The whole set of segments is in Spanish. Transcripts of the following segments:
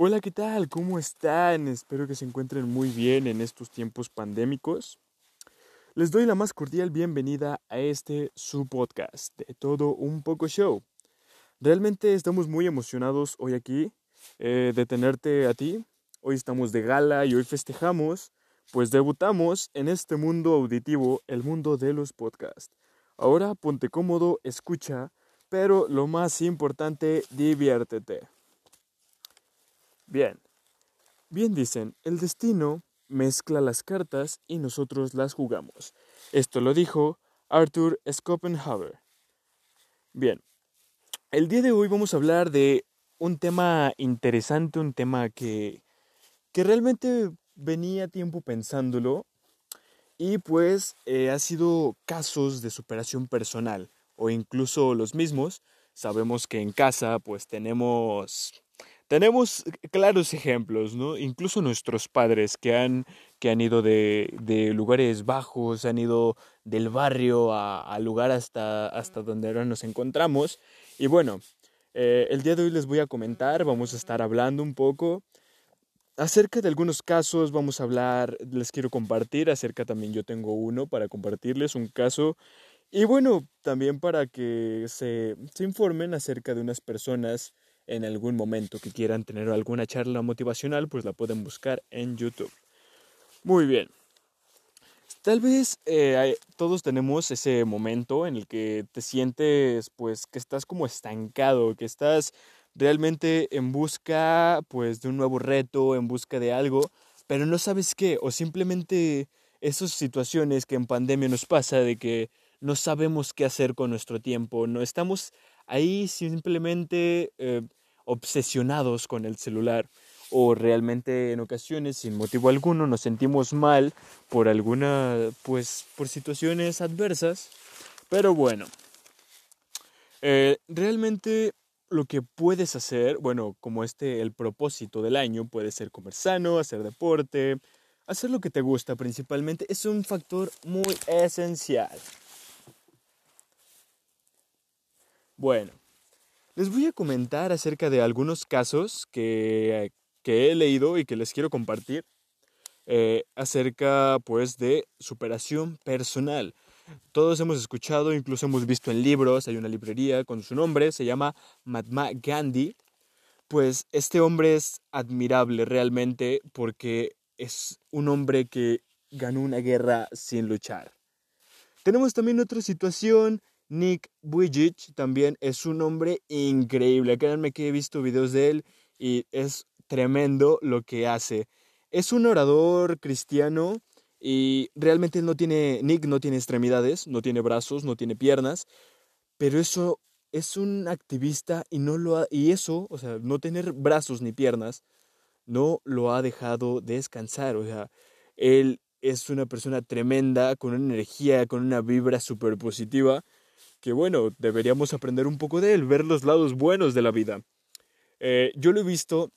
Hola, ¿qué tal? ¿Cómo están? Espero que se encuentren muy bien en estos tiempos pandémicos. Les doy la más cordial bienvenida a este su podcast de todo un poco show. Realmente estamos muy emocionados hoy aquí eh, de tenerte a ti. Hoy estamos de gala y hoy festejamos, pues debutamos en este mundo auditivo, el mundo de los podcasts. Ahora ponte cómodo, escucha, pero lo más importante, diviértete. Bien, bien dicen, el destino mezcla las cartas y nosotros las jugamos. Esto lo dijo Arthur Schopenhauer. Bien, el día de hoy vamos a hablar de un tema interesante, un tema que, que realmente venía tiempo pensándolo y pues eh, ha sido casos de superación personal o incluso los mismos. Sabemos que en casa pues tenemos tenemos claros ejemplos, ¿no? Incluso nuestros padres que han, que han ido de, de lugares bajos, han ido del barrio a, lugar hasta, hasta donde ahora nos encontramos. Y bueno, eh, el día de hoy les voy a comentar, vamos a estar hablando un poco acerca de algunos casos, vamos a hablar, les quiero compartir, acerca también yo tengo uno para compartirles, un caso. Y bueno, también para que se, se informen acerca de unas personas en algún momento que quieran tener alguna charla motivacional, pues la pueden buscar en YouTube. Muy bien. Tal vez eh, todos tenemos ese momento en el que te sientes pues que estás como estancado, que estás realmente en busca pues de un nuevo reto, en busca de algo, pero no sabes qué, o simplemente esas situaciones que en pandemia nos pasa de que no sabemos qué hacer con nuestro tiempo, no estamos ahí simplemente eh, obsesionados con el celular o realmente en ocasiones sin motivo alguno nos sentimos mal por alguna pues por situaciones adversas. Pero bueno eh, realmente lo que puedes hacer bueno como este el propósito del año puede ser comer sano hacer deporte hacer lo que te gusta principalmente es un factor muy esencial. Bueno les voy a comentar acerca de algunos casos que, he leído y que les quiero compartir eh, acerca pues de superación personal. Todos hemos escuchado, incluso hemos visto en libros, hay una librería con su nombre, se llama Mahatma Gandhi. Pues este hombre es admirable realmente porque es un hombre que ganó una guerra sin luchar. Tenemos también otra situación Nick Vujicic también es un hombre increíble. Créanme que he visto videos de él y es tremendo lo que hace. Es un orador cristiano y realmente no tiene, Nick no tiene extremidades, no tiene brazos, no tiene piernas, pero eso es un activista y no lo y eso, o sea, no tener brazos ni piernas, no lo ha dejado descansar, o sea, él es una persona tremenda, con una energía, con una vibra súper positiva que bueno, deberíamos aprender un poco de él, ver los lados buenos de la vida. Eh, yo lo he visto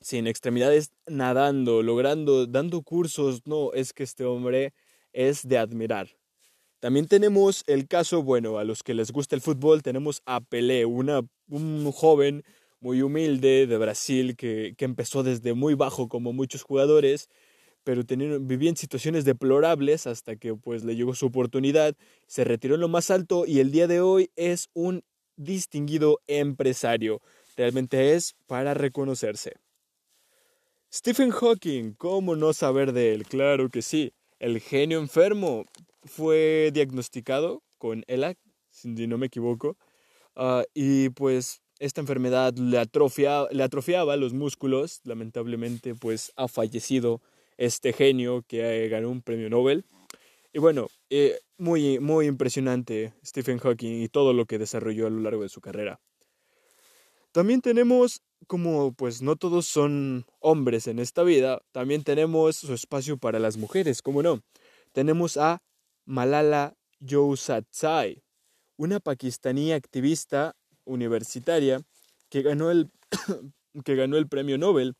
sin extremidades nadando, logrando, dando cursos, no, es que este hombre es de admirar. También tenemos el caso, bueno, a los que les gusta el fútbol, tenemos a Pelé, una, un joven muy humilde de Brasil que, que empezó desde muy bajo como muchos jugadores pero vivía en situaciones deplorables hasta que pues le llegó su oportunidad, se retiró en lo más alto y el día de hoy es un distinguido empresario. Realmente es para reconocerse. Stephen Hawking, ¿cómo no saber de él? Claro que sí. El genio enfermo fue diagnosticado con ELAC, si no me equivoco, ah, y pues esta enfermedad le, le atrofiaba los músculos, lamentablemente pues ha fallecido este genio que ganó un premio Nobel. Y bueno, eh, muy, muy impresionante Stephen Hawking y todo lo que desarrolló a lo largo de su carrera. También tenemos, como pues no todos son hombres en esta vida, también tenemos su espacio para las mujeres, ¿cómo no? Tenemos a Malala Yousafzai, una pakistaní activista universitaria que ganó el, que ganó el premio Nobel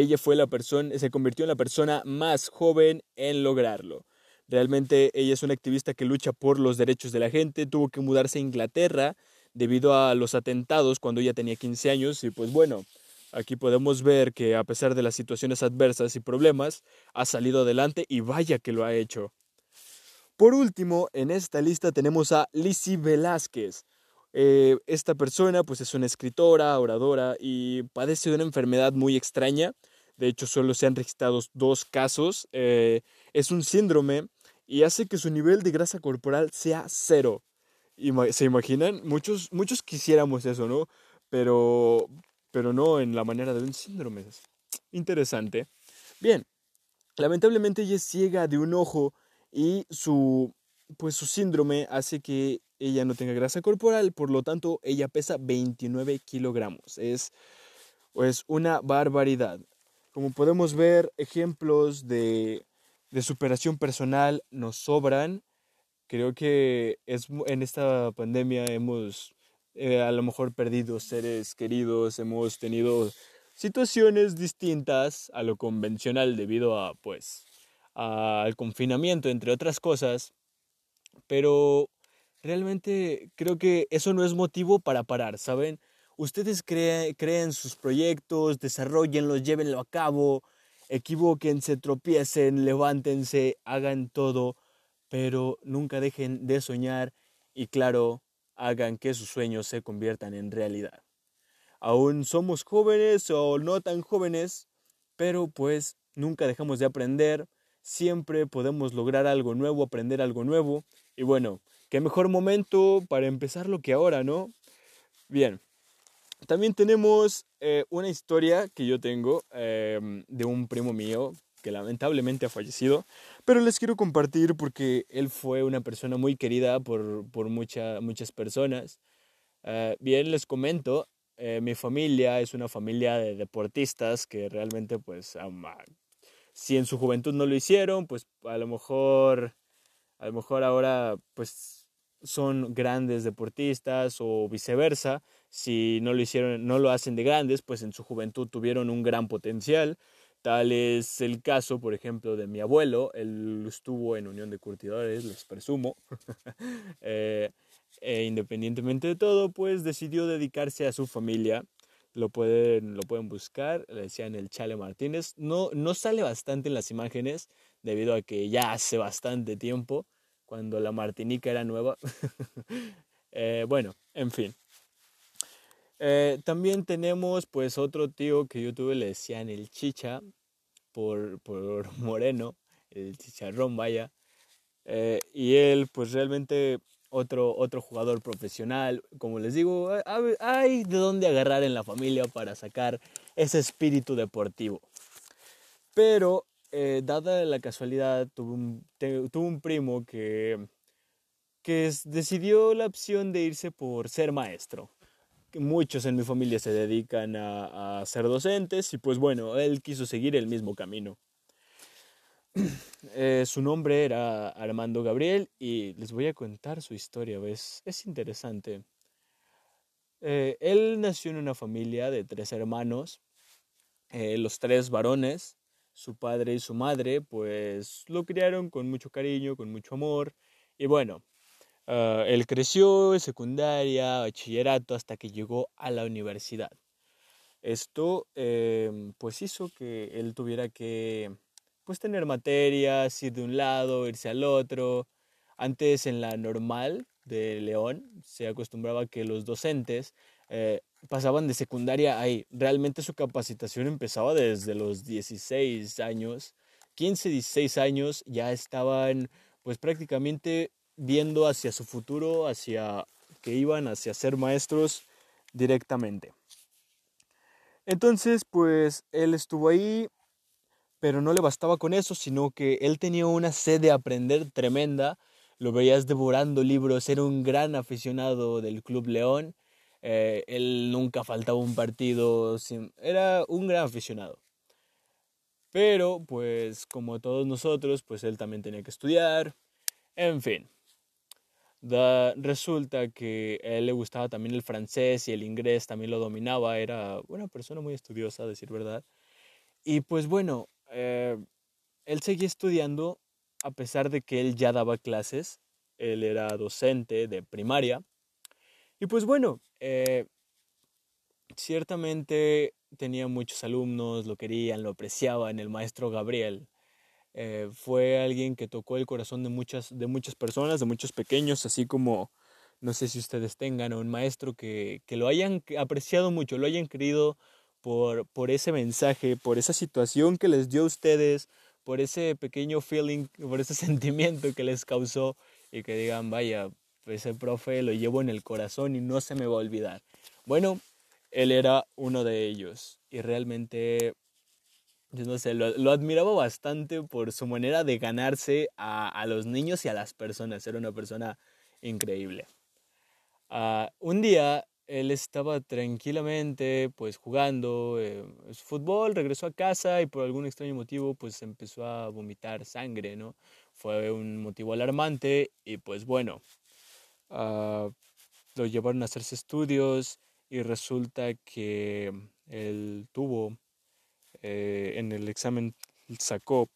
ella fue la persona, se convirtió en la persona más joven en lograrlo. Realmente ella es una activista que lucha por los derechos de la gente, tuvo que mudarse a Inglaterra debido a los atentados cuando ella tenía 15 años y pues bueno, Aquí podemos ver que a pesar de las situaciones adversas y problemas, ha salido adelante y vaya que lo ha hecho. Por último, en esta lista tenemos a Lizzie Velázquez. Eh, esta persona pues es una escritora, oradora y padece de una enfermedad muy extraña. De hecho, solo se han registrado dos casos. Eh, es un síndrome y hace que su nivel de grasa corporal sea cero. ¿Se imaginan? Muchos, muchos quisiéramos eso, ¿no? Pero, pero no en la manera de un síndrome. Interesante. Bien, lamentablemente ella es ciega de un ojo y su, pues su síndrome hace que ella no tenga grasa corporal, por lo tanto ella pesa 29 kilogramos. Es pues una barbaridad. Como podemos ver, ejemplos de, de superación personal nos sobran Creo que es, en esta pandemia hemos eh, a lo mejor perdido seres queridos, hemos tenido situaciones distintas a lo convencional debido a pues al confinamiento entre otras cosas, pero realmente creo que eso no es motivo para parar, ¿saben? Ustedes creen sus proyectos, desarrollenlos, llévenlo a cabo, equivóquense, tropiecen, levántense, hagan todo pero nunca dejen de soñar y claro, hagan que sus sueños se conviertan en realidad. Aún somos jóvenes o no tan jóvenes, pero pues nunca dejamos de aprender, siempre podemos lograr algo nuevo, aprender algo nuevo y bueno, qué mejor momento para empezarlo que ahora, ¿no? Bien, también tenemos eh, una historia que yo tengo em, de un primo mío que lamentablemente ha fallecido, pero les quiero compartir porque él fue una persona muy querida por, por muchas personas. Ah, bien, les comento, eh, mi familia es una familia de deportistas que realmente, pues, si en su juventud no lo hicieron, pues a lo mejor, a lo mejor ahora, pues, son grandes deportistas o viceversa. Si no lo hicieron, no lo hacen de grandes, pues en su juventud tuvieron un gran potencial. Tal es el caso, por ejemplo, de mi abuelo. Él estuvo en Unión de Curtidores, les presumo. Eh, e independientemente de todo, pues decidió dedicarse a su familia. Lo pueden, lo pueden buscar, le decían el Chale Martínez. No, no sale bastante en las imágenes, debido a que ya hace bastante tiempo, cuando la Martinica era nueva. Eh, bueno, en fin. Eh, también tenemos pues otro tío que yo tuve, le decían el chicha por, por moreno, el chicharrón vaya. Eh, y él pues realmente otro, otro jugador profesional, como les digo, hay de dónde agarrar en la familia para sacar ese espíritu deportivo. Pero, eh, dada la casualidad, tuve un, tuve un primo que, que decidió la opción de irse por ser maestro muchos en mi familia se dedican a, ser docentes y pues bueno, él quiso seguir el mismo camino. Eh, su nombre era Armando Gabriel y les voy a contar su historia, ¿ves? Es interesante. Eh, él nació en una familia de tres hermanos, los tres varones, su padre y su madre, pues lo criaron con mucho cariño, con mucho amor y bueno, Ah, él creció en secundaria, bachillerato, hasta que llegó a la universidad. Esto em, pues hizo que él tuviera que pues tener materias, ir de un lado, irse al otro. Antes en la normal de León se acostumbraba que los docentes eh, pasaban de secundaria ahí. Realmente su capacitación empezaba desde los 16 años, 15, 16 años, ya estaban pues prácticamente viendo hacia su futuro, hacia que iban hacia ser maestros directamente. Entonces, pues él estuvo ahí, pero no le bastaba con eso, sino que él tenía una sed de aprender tremenda. Lo veías devorando libros, era un gran aficionado del Club León. Eh, él nunca faltaba un partido, era un gran aficionado. Pero, pues, como todos nosotros, pues él también tenía que estudiar. En fin, resulta que a él le gustaba también el francés y el inglés también lo dominaba, era una persona muy estudiosa, a decir verdad. Y pues bueno, eh, él seguía estudiando a pesar de que él ya daba clases, él era docente de primaria. Y pues bueno, eh, ciertamente tenía muchos alumnos, lo querían, lo apreciaban, el maestro Gabriel. Eh, fue alguien que tocó el corazón de muchas, de muchas personas, de muchos pequeños, así como no sé si ustedes tengan un maestro que, que lo hayan apreciado mucho, lo hayan querido por, por ese mensaje, por esa situación que les dio a ustedes, por ese pequeño feeling, por ese sentimiento que les causó y que digan, vaya, ese profe lo llevo en el corazón y no se me va a olvidar. Bueno, él era uno de ellos y realmente, yo no sé, lo, admiraba bastante por su manera de ganarse a, a, los niños y a las personas. Era una persona increíble. Uh, un día él estaba tranquilamente pues jugando eh, fútbol, regresó a casa y por algún extraño motivo pues empezó a vomitar sangre, ¿no? Fue un motivo alarmante y pues bueno, uh, lo llevaron a hacerse estudios y resulta que él tuvo, eh, en el examen sacó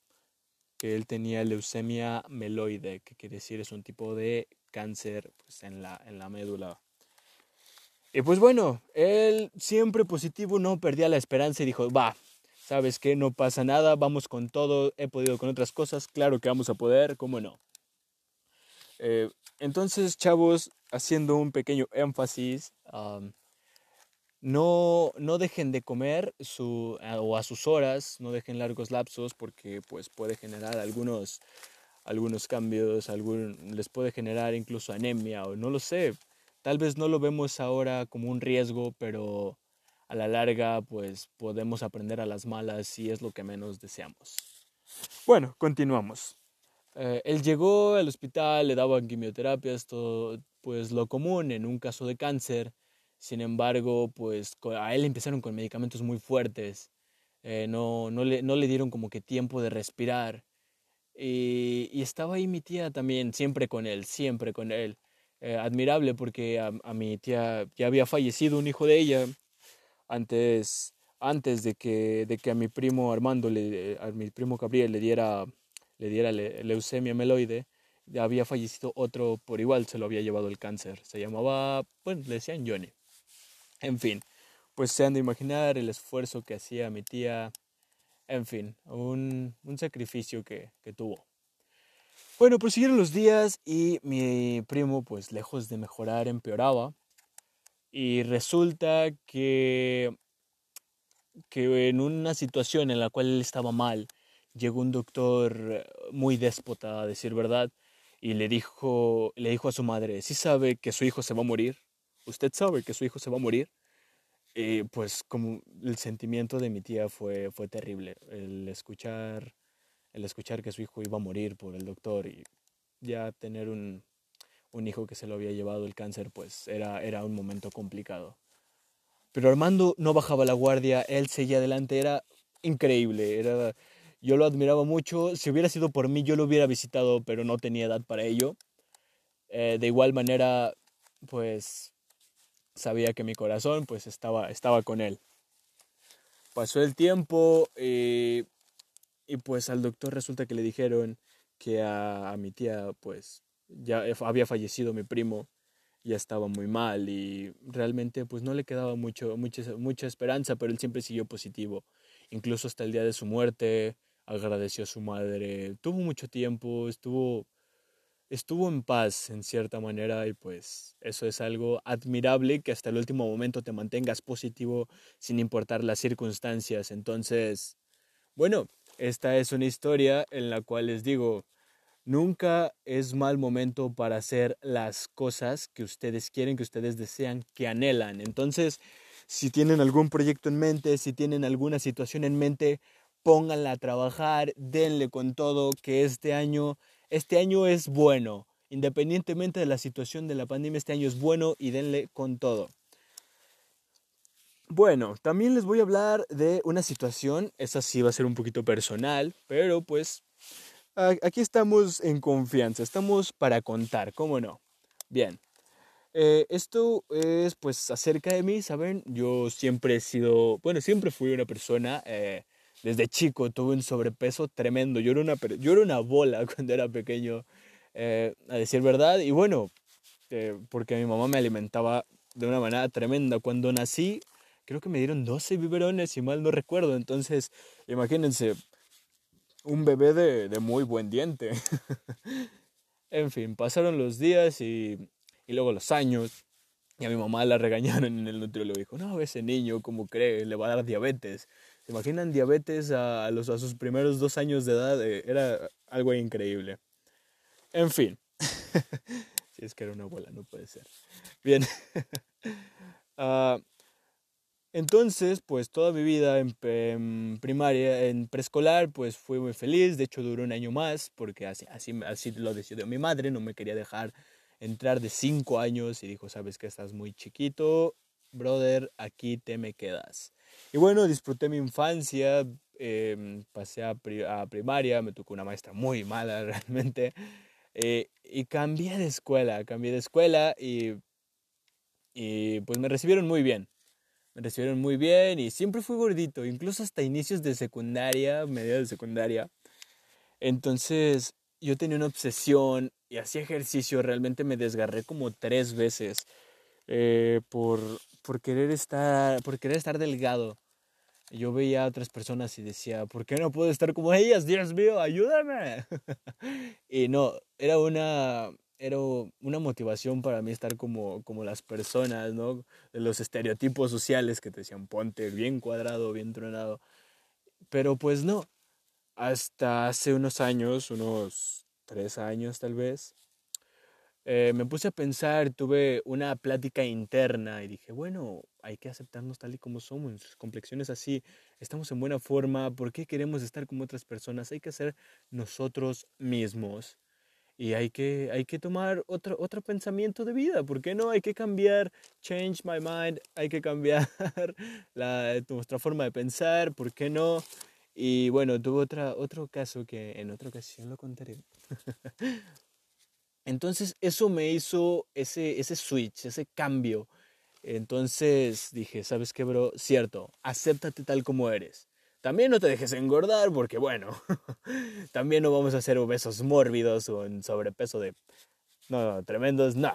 que él tenía leucemia meloide, que quiere decir es un tipo de cáncer pues, en, la, en la médula. Y pues bueno, él siempre positivo, no perdía la esperanza y dijo, va, ¿sabes qué? No pasa nada, vamos con todo, he podido con otras cosas, claro que vamos a poder, ¿cómo no? Eh, entonces, chavos, haciendo un pequeño énfasis, no, no dejen de comer su, o a sus horas, no dejen largos lapsos porque pues puede generar algunos, algunos cambios, algún, les puede generar incluso anemia o no lo sé. Tal vez no lo vemos ahora como un riesgo, pero a la larga pues podemos aprender a las malas y es lo que menos deseamos. Bueno, continuamos. Eh, él llegó al hospital, le daban quimioterapias, todo pues lo común en un caso de cáncer. Sin embargo, pues a él empezaron con medicamentos muy fuertes. Eh, no, no, le, no le dieron como que tiempo de respirar. Y, y, estaba ahí mi tía también, siempre con él, siempre con él. Eh, admirable porque a, mi tía ya había fallecido un hijo de ella antes, antes de, que, de que a mi primo Armando, le, a mi primo Gabriel le diera, le diera leucemia meloide. Había fallecido otro por igual, se lo había llevado el cáncer. Se llamaba, bueno, le decían Johnny. En fin, pues se han de imaginar el esfuerzo que hacía mi tía en fin, un, un sacrificio que, que, tuvo. Bueno, prosiguieron los días y mi primo, pues lejos de mejorar, empeoraba. Y resulta que, que en una situación en la cual él estaba mal, llegó un doctor muy déspota, a decir verdad, y le dijo, le dijo a su madre, ¿sí sabe que su hijo se va a morir? ¿Usted sabe que su hijo se va a morir? Y pues como el sentimiento de mi tía fue, fue terrible, el escuchar, el escuchar que su hijo iba a morir por el doctor y ya tener un, un hijo que se lo había llevado el cáncer, pues era, era un momento complicado. Pero Armando no bajaba la guardia, él seguía adelante, era increíble, era, yo lo admiraba mucho, si hubiera sido por mí yo lo hubiera visitado, pero no tenía edad para ello. Eh, de igual manera, pues sabía que mi corazón pues estaba, estaba con él. Pasó el tiempo y, y pues al doctor resulta que le dijeron que a, mi tía pues ya había fallecido mi primo, ya estaba muy mal y realmente pues no le quedaba mucho, mucha, mucha esperanza, pero él siempre siguió positivo. Incluso hasta el día de su muerte agradeció a su madre, tuvo mucho tiempo, estuvo estuvo en paz en cierta manera y pues eso es algo admirable que hasta el último momento te mantengas positivo sin importar las circunstancias. Entonces, bueno, esta es una historia en la cual les digo, nunca es mal momento para hacer las cosas que ustedes quieren, que ustedes desean, que anhelan. Entonces, si tienen algún proyecto en mente, si tienen alguna situación en mente, pónganla a trabajar, denle con todo, que este año este año es bueno. Independientemente de la situación de la pandemia, este año es bueno y denle con todo. Bueno, también les voy a hablar de una situación, esa sí va a ser un poquito personal, pero pues aquí estamos en confianza, estamos para contar, ¿cómo no? Bien, eh, esto es pues acerca de mí, ¿saben? Yo siempre he sido, bueno, siempre fui una persona eh, desde chico tuve un sobrepeso tremendo. Yo era una, yo era una bola cuando era pequeño, eh, a decir verdad. Y bueno, eh, porque mi mamá me alimentaba de una manera tremenda. Cuando nací, creo que me dieron 12 biberones, si mal no recuerdo. Entonces, imagínense, un bebé de, de muy buen diente. en fin, pasaron los días y, y luego los años. Y a mi mamá la regañaron en el nutriólogo. Dijo, no, ese niño, ¿cómo cree? Le va a dar diabetes. ¿Se imaginan diabetes a, los, a sus primeros dos años de edad? Eh, era algo increíble. En fin. si es que era una abuela, no puede ser. Bien. uh, entonces, pues toda mi vida en, primaria, en preescolar, pues fui muy feliz. De hecho, duró un año más porque así, así, así lo decidió mi madre. No me quería dejar entrar de cinco años y dijo, sabes que estás muy chiquito, brother, aquí te me quedas. Y bueno, disfruté mi infancia, em, pasé a, primaria, me tocó una maestra muy mala realmente. Eh, y cambié de escuela, cambié de escuela y, y pues me recibieron muy bien me recibieron muy bien y siempre fui gordito, incluso hasta inicios de secundaria, media de secundaria. Entonces yo tenía una obsesión y hacía ejercicio, realmente me desgarré como tres veces eh, por, por, querer estar, por querer estar delgado. Yo veía a otras personas y decía, ¿por qué no puedo estar como ellas? Dios mío, ayúdame. y no, era una, era una motivación para mí estar como, como las personas, ¿no? Los estereotipos sociales que te decían, ponte bien cuadrado, bien tronado. Pero pues no. Hasta hace unos años, unos tres años tal vez, eh, me puse a pensar, tuve una plática interna y dije, bueno, hay que aceptarnos tal y como somos, nuestras complexiones así, estamos en buena forma, ¿por qué queremos estar como otras personas? Hay que ser nosotros mismos. Y hay que, hay que tomar otro, otro pensamiento de vida. ¿Por qué no? Hay que cambiar, change my mind, hay que cambiar la, nuestra forma de pensar. ¿Por qué no? Y bueno, tuve otra, otro caso que en otra ocasión lo contaré. Entonces eso me hizo ese, ese switch, ese cambio. Entonces dije, ¿sabes qué, bro? Cierto, acéptate tal como eres. También no te dejes engordar porque, bueno, también no vamos a ser obesos mórbidos o en sobrepeso de... No, tremendos, no.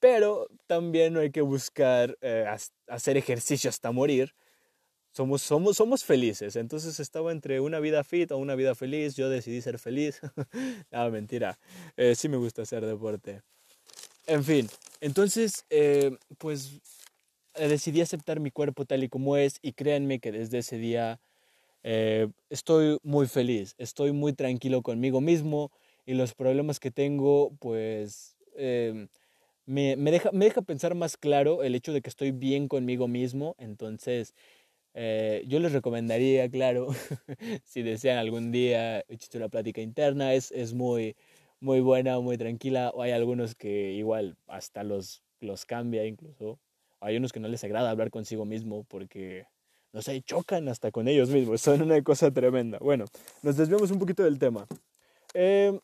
Pero también no hay que buscar eh, hacer ejercicio hasta morir. Somos, somos, somos felices. Entonces estaba entre una vida fit o una vida feliz. Yo decidí ser feliz. no, mentira. Eh, sí me gusta hacer deporte. En fin, entonces, eh, pues decidí aceptar mi cuerpo tal y como es y créanme que desde ese día eh, estoy muy feliz, estoy muy tranquilo conmigo mismo y los problemas que tengo, pues em, me, me, deja, me deja pensar más claro el hecho de que estoy bien conmigo mismo. Entonces, eh, yo les recomendaría, claro, si desean algún día echar una plática interna, es, es muy, muy buena, muy tranquila. O hay algunos que igual hasta los, los cambia incluso. Hay unos que no les agrada hablar consigo mismo porque no sé, chocan hasta con ellos mismos, son una cosa tremenda. Bueno, nos desviamos un poquito del tema. Em,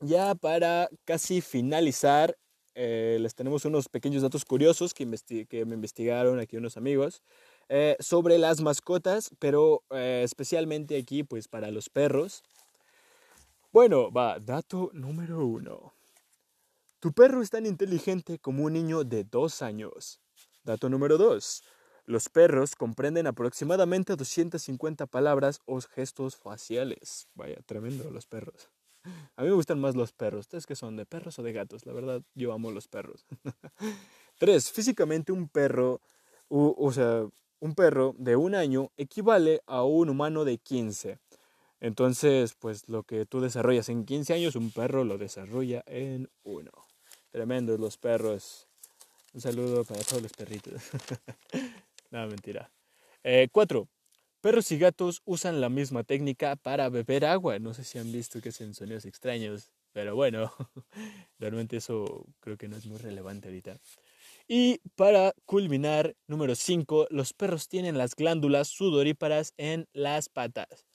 ya para casi finalizar, eh, les tenemos unos pequeños datos curiosos que, que me investigaron aquí unos amigos eh, sobre las mascotas, pero eh, especialmente aquí pues para los perros. Bueno, va, dato número uno. Tu perro es tan inteligente como un niño de dos años. Dato número dos. Los perros comprenden aproximadamente 250 palabras o gestos faciales. Vaya, tremendo los perros. A mí me gustan más los perros. ¿Ustedes qué son? ¿De perros o de gatos? La verdad, yo amo los perros. Tres, físicamente un perro, o, sea, un perro de un año equivale a un humano de 15. Entonces, pues lo que tú desarrollas en 15 años, un perro lo desarrolla en uno. Tremendos los perros. Un saludo para todos los perritos. No, mentira. Eh, cuatro. Perros y gatos usan la misma técnica para beber agua. No sé si han visto que hacen sonidos extraños, pero bueno, realmente eso creo que no es muy relevante ahorita. Y para culminar, número 5, los perros tienen las glándulas sudoríparas en las patas.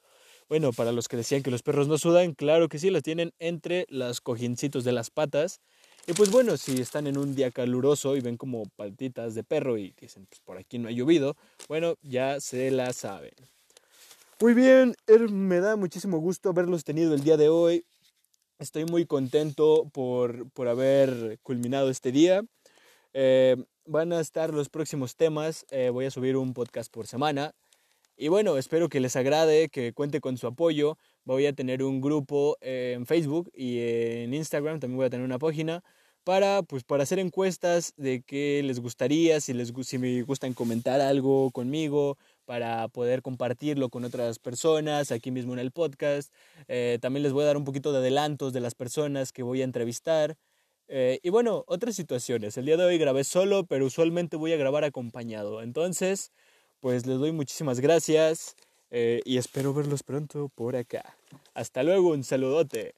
Bueno, para los que decían que los perros no sudan, claro que sí, las tienen entre los cojincitos de las patas y pues bueno, si están en un día caluroso y ven como patitas de perro y dicen, pues por aquí no ha llovido, bueno, ya se la saben. Muy bien, me da muchísimo gusto haberlos tenido el día de hoy. Estoy muy contento por, por haber culminado este día. Eh, van a estar los próximos temas. Eh, voy a subir un podcast por semana. Y bueno, espero que les agrade, que cuente con su apoyo. Voy a tener un grupo eh, en Facebook y en Instagram, también voy a tener una página para, pues, para hacer encuestas de qué les gustaría, si, les, si me gustan comentar algo conmigo, para poder compartirlo con otras personas aquí mismo en el podcast. También les voy a dar un poquito de adelantos de las personas que voy a entrevistar. Eh, y bueno, otras situaciones. El día de hoy grabé solo, pero usualmente voy a grabar acompañado. Entonces, pues les doy muchísimas gracias eh, y espero verlos pronto por acá. Hasta luego, un saludote.